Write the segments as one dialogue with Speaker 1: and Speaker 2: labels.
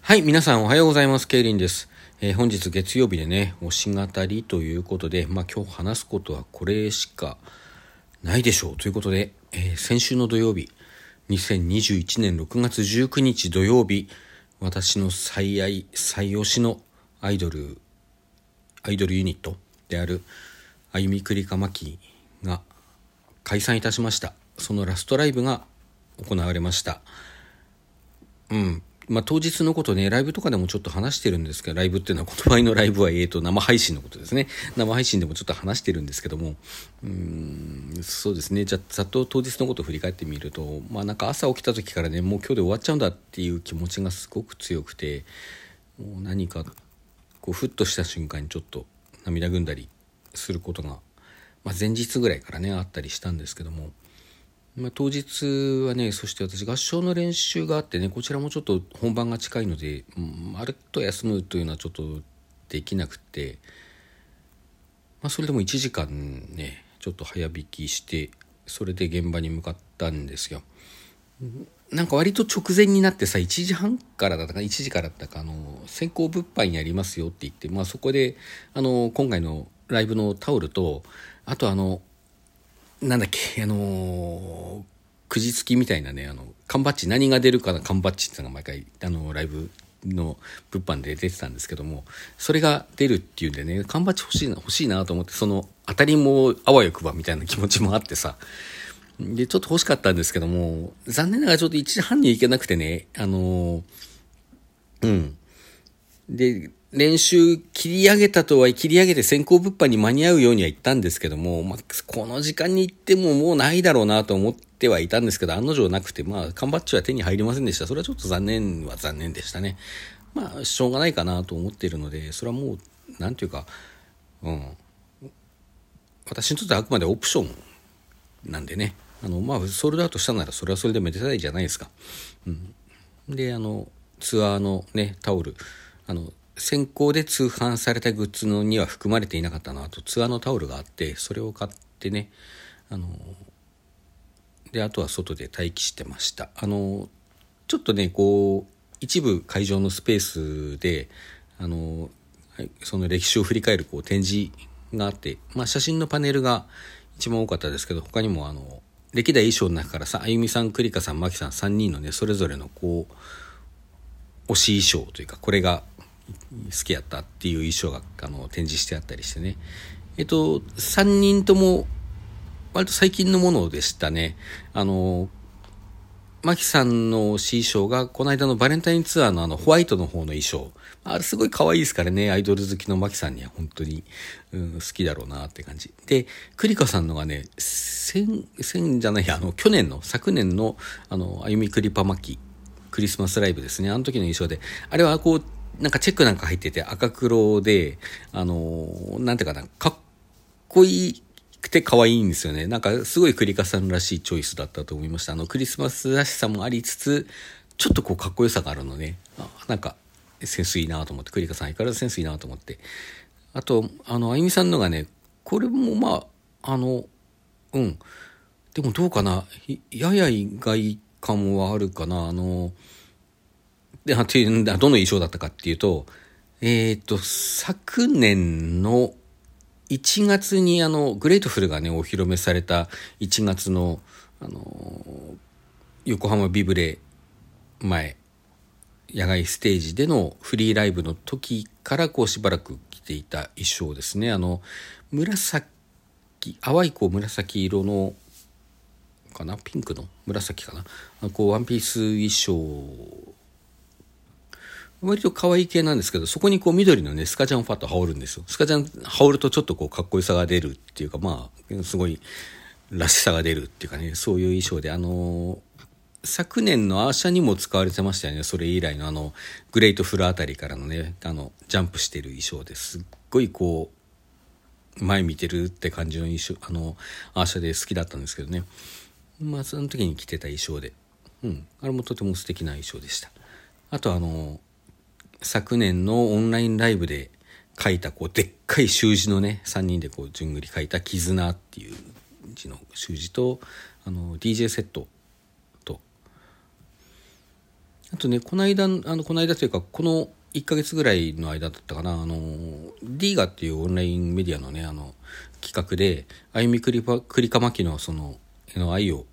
Speaker 1: はい、皆さんおはようございます。ケイリンです。えー本日月曜日でね、推し語りということで、まあ今日話すことはこれしかないでしょうということで、えー先週の土曜日、2021年6月19日土曜日、私の最愛、最推しのアイドル、アイドルユニットである、あゆみくりかまきが解散いたしました。そのラストライブが行われました。うん。まあ、当日のことね、ライブとかでもちょっと話してるんですけど、ライブっていうのは、この場合のライブは、えーと、生配信のことですね。生配信でもちょっと話してるんですけども、うん、そうですね。じゃあ、ざっと当日のことを振り返ってみると、まあ、なんか朝起きた時からね、もう今日で終わっちゃうんだっていう気持ちがすごく強くて、もう何か、こう、ふっとした瞬間にちょっと涙ぐんだりすることが、まあ、前日ぐらいからね、あったりしたんですけども、まあ、当日はねそして私合唱の練習があってねこちらもちょっと本番が近いので、うんまるっと休むというのはちょっとできなくて、まあ、それでも1時間ねちょっと早引きしてそれで現場に向かったんですよ。なんか割と直前になってさ1時半からだったか1時からだったかあの先行物販やりますよって言って、まあ、そこであの今回のライブのタオルとあとあのなんだっけ、あのー、くじ付きみたいなね、あの、缶バッジ、何が出るかな缶バッジってのが毎回、あの、ライブの物販で出てたんですけども、それが出るっていうんでね、缶バッジ欲しいな、欲しいなと思って、その、当たりもあわよくばみたいな気持ちもあってさ、で、ちょっと欲しかったんですけども、残念ながらちょっと1時半に行けなくてね、あのー、うん。で、練習切り上げたとは切り上げて先行物販に間に合うようには言ったんですけども、まあ、この時間に行ってももうないだろうなと思ってはいたんですけど、案の定なくて、まあ、缶バッジは手に入りませんでした。それはちょっと残念は残念でしたね。まあ、しょうがないかなと思っているので、それはもう、なんていうか、うん。私にとってはあくまでオプションなんでね。あの、まあ、ソールドアウトしたならそれはそれでめでたいじゃないですか。うん。で、あの、ツアーのね、タオル、あの、先行で通販されたグッズのには含まれていなかったなとツアーのタオルがあってそれを買ってねあのであとは外で待機してました。あのちょっとねこう一部会場のスペースであのその歴史を振り返るこう展示があって、まあ、写真のパネルが一番多かったですけど他にもあの歴代衣装の中からさあゆみさん栗花さん真木さん3人のねそれぞれのこう推し衣装というかこれが好きやったっていう衣装があの展示してあったりしてね。えっと3人とも割と最近のものでしたね。あのマキさんの衣装がこの間のバレンタインツアーのあのホワイトの方の衣装。あれすごい可愛いですからね。アイドル好きのマキさんには本当に、うん、好きだろうなって感じ。でクリカさんのがね先先じゃないやあの去年の昨年のあのあゆみクリパマキクリスマスライブですね。あの時の衣装であれはこうなんかチェックなんか入ってて赤黒で、あのー、なんていうかな、かっこいいくて可愛いんですよね。なんかすごいクリカさんらしいチョイスだったと思いました。あの、クリスマスらしさもありつつ、ちょっとこうかっこよさがあるのね。あなんか、センスいいなと思って、クリカさん相変わらずセンスいいなと思って。あと、あの、あゆみさんのがね、これもまあ、あの、うん。でもどうかな。やや意外感はあるかな。あの、で、どの衣装だったかっていうと、えっ、ー、と、昨年の1月にあの、グレートフルがね、お披露目された1月の、あの、横浜ビブレ前、野外ステージでのフリーライブの時からこうしばらく着ていた衣装ですね。あの、紫、淡いこう紫色の、かな？ピンクの紫かな？こうワンピース衣装割と可愛い系なんですけど、そこにこう緑のね、スカジャンをパッと羽織るんですよ。スカジャン羽織るとちょっとこうかっこよさが出るっていうか、まあ、すごいらしさが出るっていうかね、そういう衣装で、あのー、昨年のアーシャにも使われてましたよね。それ以来のあの、グレートフルあたりからのね、あの、ジャンプしてる衣装ですっごいこう、前見てるって感じの衣装、あの、アーシャで好きだったんですけどね。まあ、その時に着てた衣装で、うん、あれもとても素敵な衣装でした。あとあのー、昨年のオンラインライブで書いたこうでっかい習字のね3人でこうじゅんぐり書いた「絆」っていう字の習字とあの DJ セットと。あとね、この間、あの、この間というか、この1ヶ月ぐらいの間だったかな、あの、ディーガっていうオンラインメディアのね、あの、企画で、あゆみくり、かまきのその、の愛を、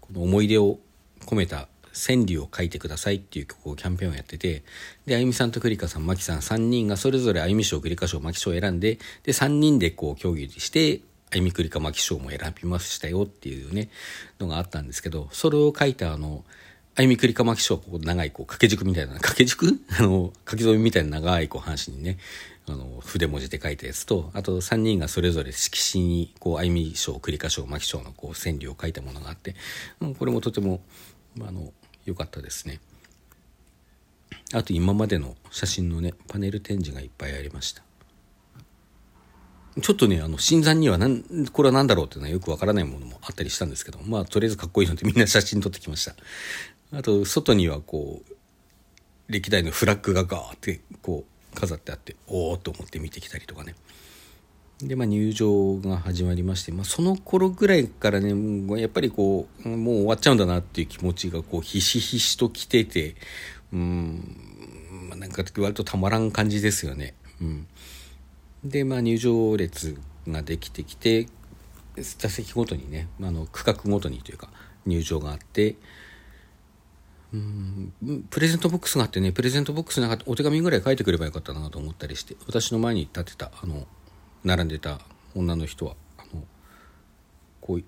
Speaker 1: この思い出を込めた川柳を書いてくださいっていう曲をキャンペーンをやってて、で、あゆみさんとくりかさん、まきさん3人がそれぞれあゆみ賞、くりか賞、まき賞を選んで、で、3人でこう協議して、あゆみくりかまき賞も選びましたよっていうね、のがあったんですけど、それを書いたあの、あゆみくりかまき賞、こう長いこう掛け軸みたいな、掛け軸？あの、書き添えみたいな長いこう半紙にね、あの、筆文字で書いたやつと、あと3人がそれぞれ色紙に、こう、あゆみ賞、くりか賞、まき賞のこう、川柳を書いたものがあって、もうこれもとても、あの、良かったですね。あと今までの写真のね、パネル展示がいっぱいありました。ちょっとね、あの、新参にはなん、これは何だろうっていうのはよくわからないものもあったりしたんですけど、まあ、とりあえずかっこいいので みんな写真撮ってきました。あと、外にはこう、歴代のフラッグがガーってこう、飾ってあって、おおと思って見てきたりとかね。で、まあ、入場が始まりまして、まあ、その頃ぐらいからね、やっぱりこう、もう終わっちゃうんだなっていう気持ちが、こう、ひしひしと来てて、うん、まあ、なんか割とたまらん感じですよね。うん。で、まあ、入場列ができてきて、座席ごとにね、あの、区画ごとにというか、入場があって、うん、プレゼントボックスがあってね、プレゼントボックスの中お手紙ぐらい書いてくればよかったなと思ったりして、私の前に立ってた、あの、並んでた女の人はあのこう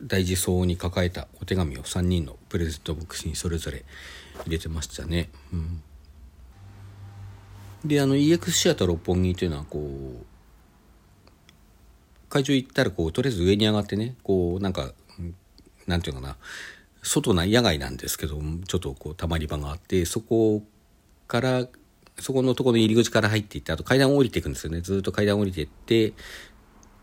Speaker 1: 大事そうに抱えたお手紙を3人のプレゼントボックスにそれぞれ入れてましたね。うん、であの EX シアター六本木というのはこう会場行ったらこうとりあえず上に上がってねこうなんかなんていうかな外な野外なんですけどちょっとこうたまり場があってそこからそこのところの入り口から入っていって、あと階段を降りていくんですよね。ずっと階段を降りていって、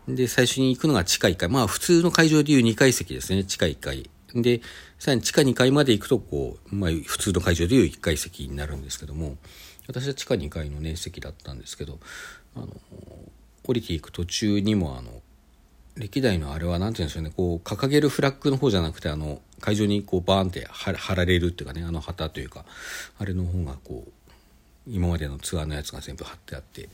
Speaker 1: で、最初に行くのが地下1階。まあ、普通の会場でいう2階席ですね。地下1階。で、さらに地下2階まで行くと、こう、まあ、普通の会場でいう1階席になるんですけども、私は地下2階のね、席だったんですけど、あの、降りていく途中にも、あの、歴代のあれは何て言うんでしょうね、こう、掲げるフラッグの方じゃなくて、あの、会場にこう、バーンって貼られるっていうかね、あの旗というか、あれの方がこう、今までのツアーのやつが全部貼ってあって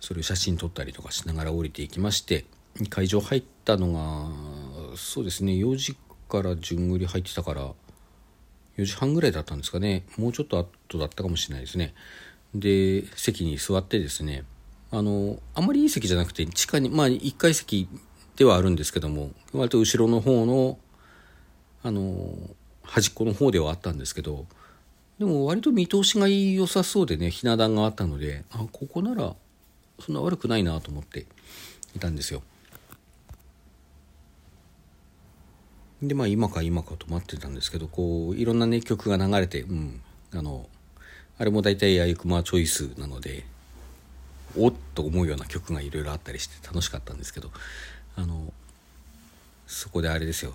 Speaker 1: それを写真撮ったりとかしながら降りていきまして会場入ったのがそうですね4時から順繰り入ってたから4時半ぐらいだったんですかね。もうちょっと後だったかもしれないですね。で席に座ってですねあのあんまりいい席じゃなくて地下にまあ1階席ではあるんですけども割と後ろの方のあの端っこの方ではあったんですけどでも割と見通しが良さそうでねひな壇があったのであここならそんな悪くないなと思っていたんですよ。でまあ今か今かと待ってたんですけどこういろんなね曲が流れてうんあのあれも大体あゆくまチョイスなのでおっと思うような曲がいろいろあったりして楽しかったんですけどあのそこであれですよ。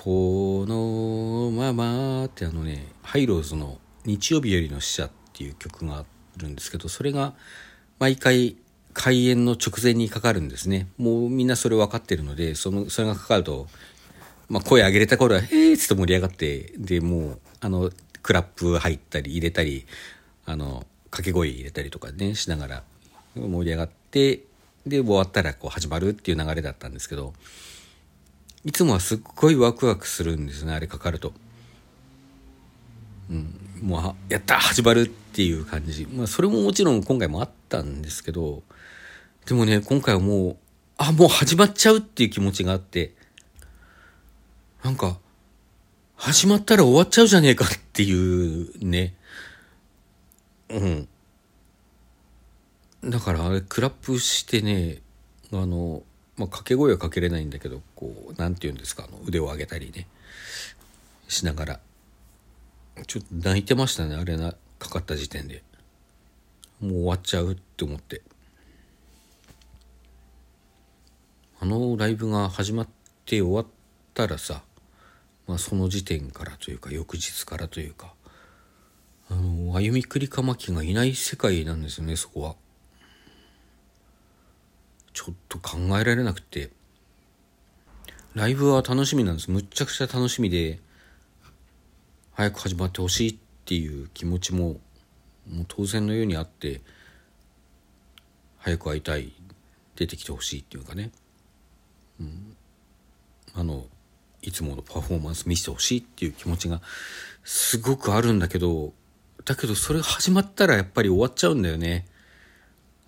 Speaker 1: このままってあのね、ハイローズの日曜日よりの死者っていう曲があるんですけど、それが毎回開演の直前にかかるんですね。もうみんなそれ分かってるので、その、それがかかると、まあ声上げれた頃は、へーっつって盛り上がって、で、もう、あの、クラップ入ったり入れたり、あの、掛け声入れたりとかね、しながら盛り上がって、で、終わったらこう始まるっていう流れだったんですけど、いつもはすっごいワクワクするんですねあれかかると。うん、もうやった始まるっていう感じ。まあそれももちろん今回もあったんですけどでもね今回はもうあもう始まっちゃうっていう気持ちがあってなんか始まったら終わっちゃうじゃねえかっていうね。うん。だからあれクラップしてねあのまあ、掛け声はかけれないんだけどこう何て言うんですかあの腕を上げたりねしながら。ちょっと泣いてましたねあれなかかった時点で。もう終わっちゃうって思って。あのライブが始まって終わったらさ、まあ、その時点からというか翌日からというかあの歩みくりかまきがいない世界なんですよねそこは。ちょっと考えられなくて。ライブは楽しみなんです。むっちゃくちゃ楽しみで早く始まってほしいっていう気持ちももう当然のようにあって早く会いたい。出てきてほしいっていうかね、うん、あのいつものパフォーマンス見せてほしいっていう気持ちがすごくあるんだけどだけどそれ始まったらやっぱり終わっちゃうんだよね。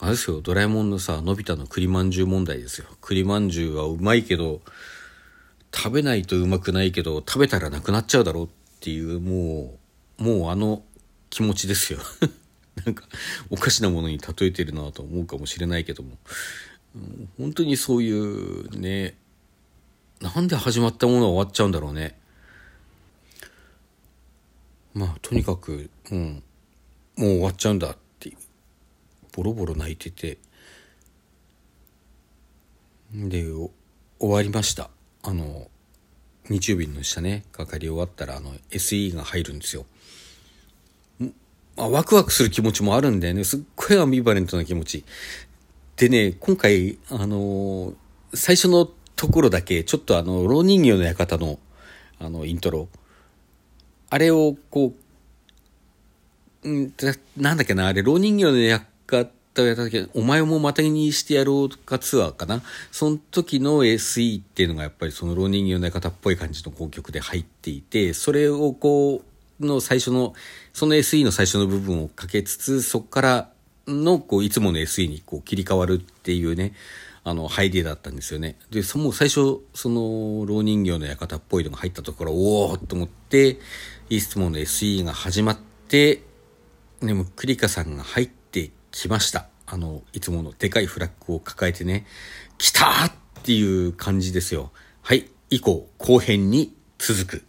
Speaker 1: あれですよ、ドラえもんのさ、のび太の栗まんじゅう問題ですよ。栗まんじゅうはうまいけど、食べないとうまくないけど、食べたらなくなっちゃうだろうっていう、もう、もうあの気持ちですよ。なんか、おかしなものに例えてるなと思うかもしれないけども、本当にそういうね、なんで始まったものは終わっちゃうんだろうね。まあ、とにかく、うん、もう終わっちゃうんだ。ボロボロ泣いてて。で、終わりました。あの、日曜日の下ね、かかり終わったら、あの、SE が入るんですよ。あ、ワクワクする気持ちもあるんだよね。すっごいアンビバレントな気持ち。でね、今回、あの最初のところだけ、ちょっとあの、老人形の館の、あの、イントロ。あれを、こう、うん、なんだっけな、あれ、老人形の館をやった時、お前もまたぎにしてやろうかツアーかな。その時の SE っていうのがやっぱりその老人形の館っぽい感じの楽曲で入っていて、それをこう、の最初の、その SE の最初の部分をかけつつ、そこからの、こう、いつもの SE にこう切り替わるっていうね、あの、入りだったんですよね。で、その最初、その、老人形の館っぽいのが入ったところ、おおと思って、いつもの SE が始まって、でも、クリカさんが入って来ました。あの、いつものでかいフラッグを抱えてね、来たっていう感じですよ。はい、以降、後編に続く。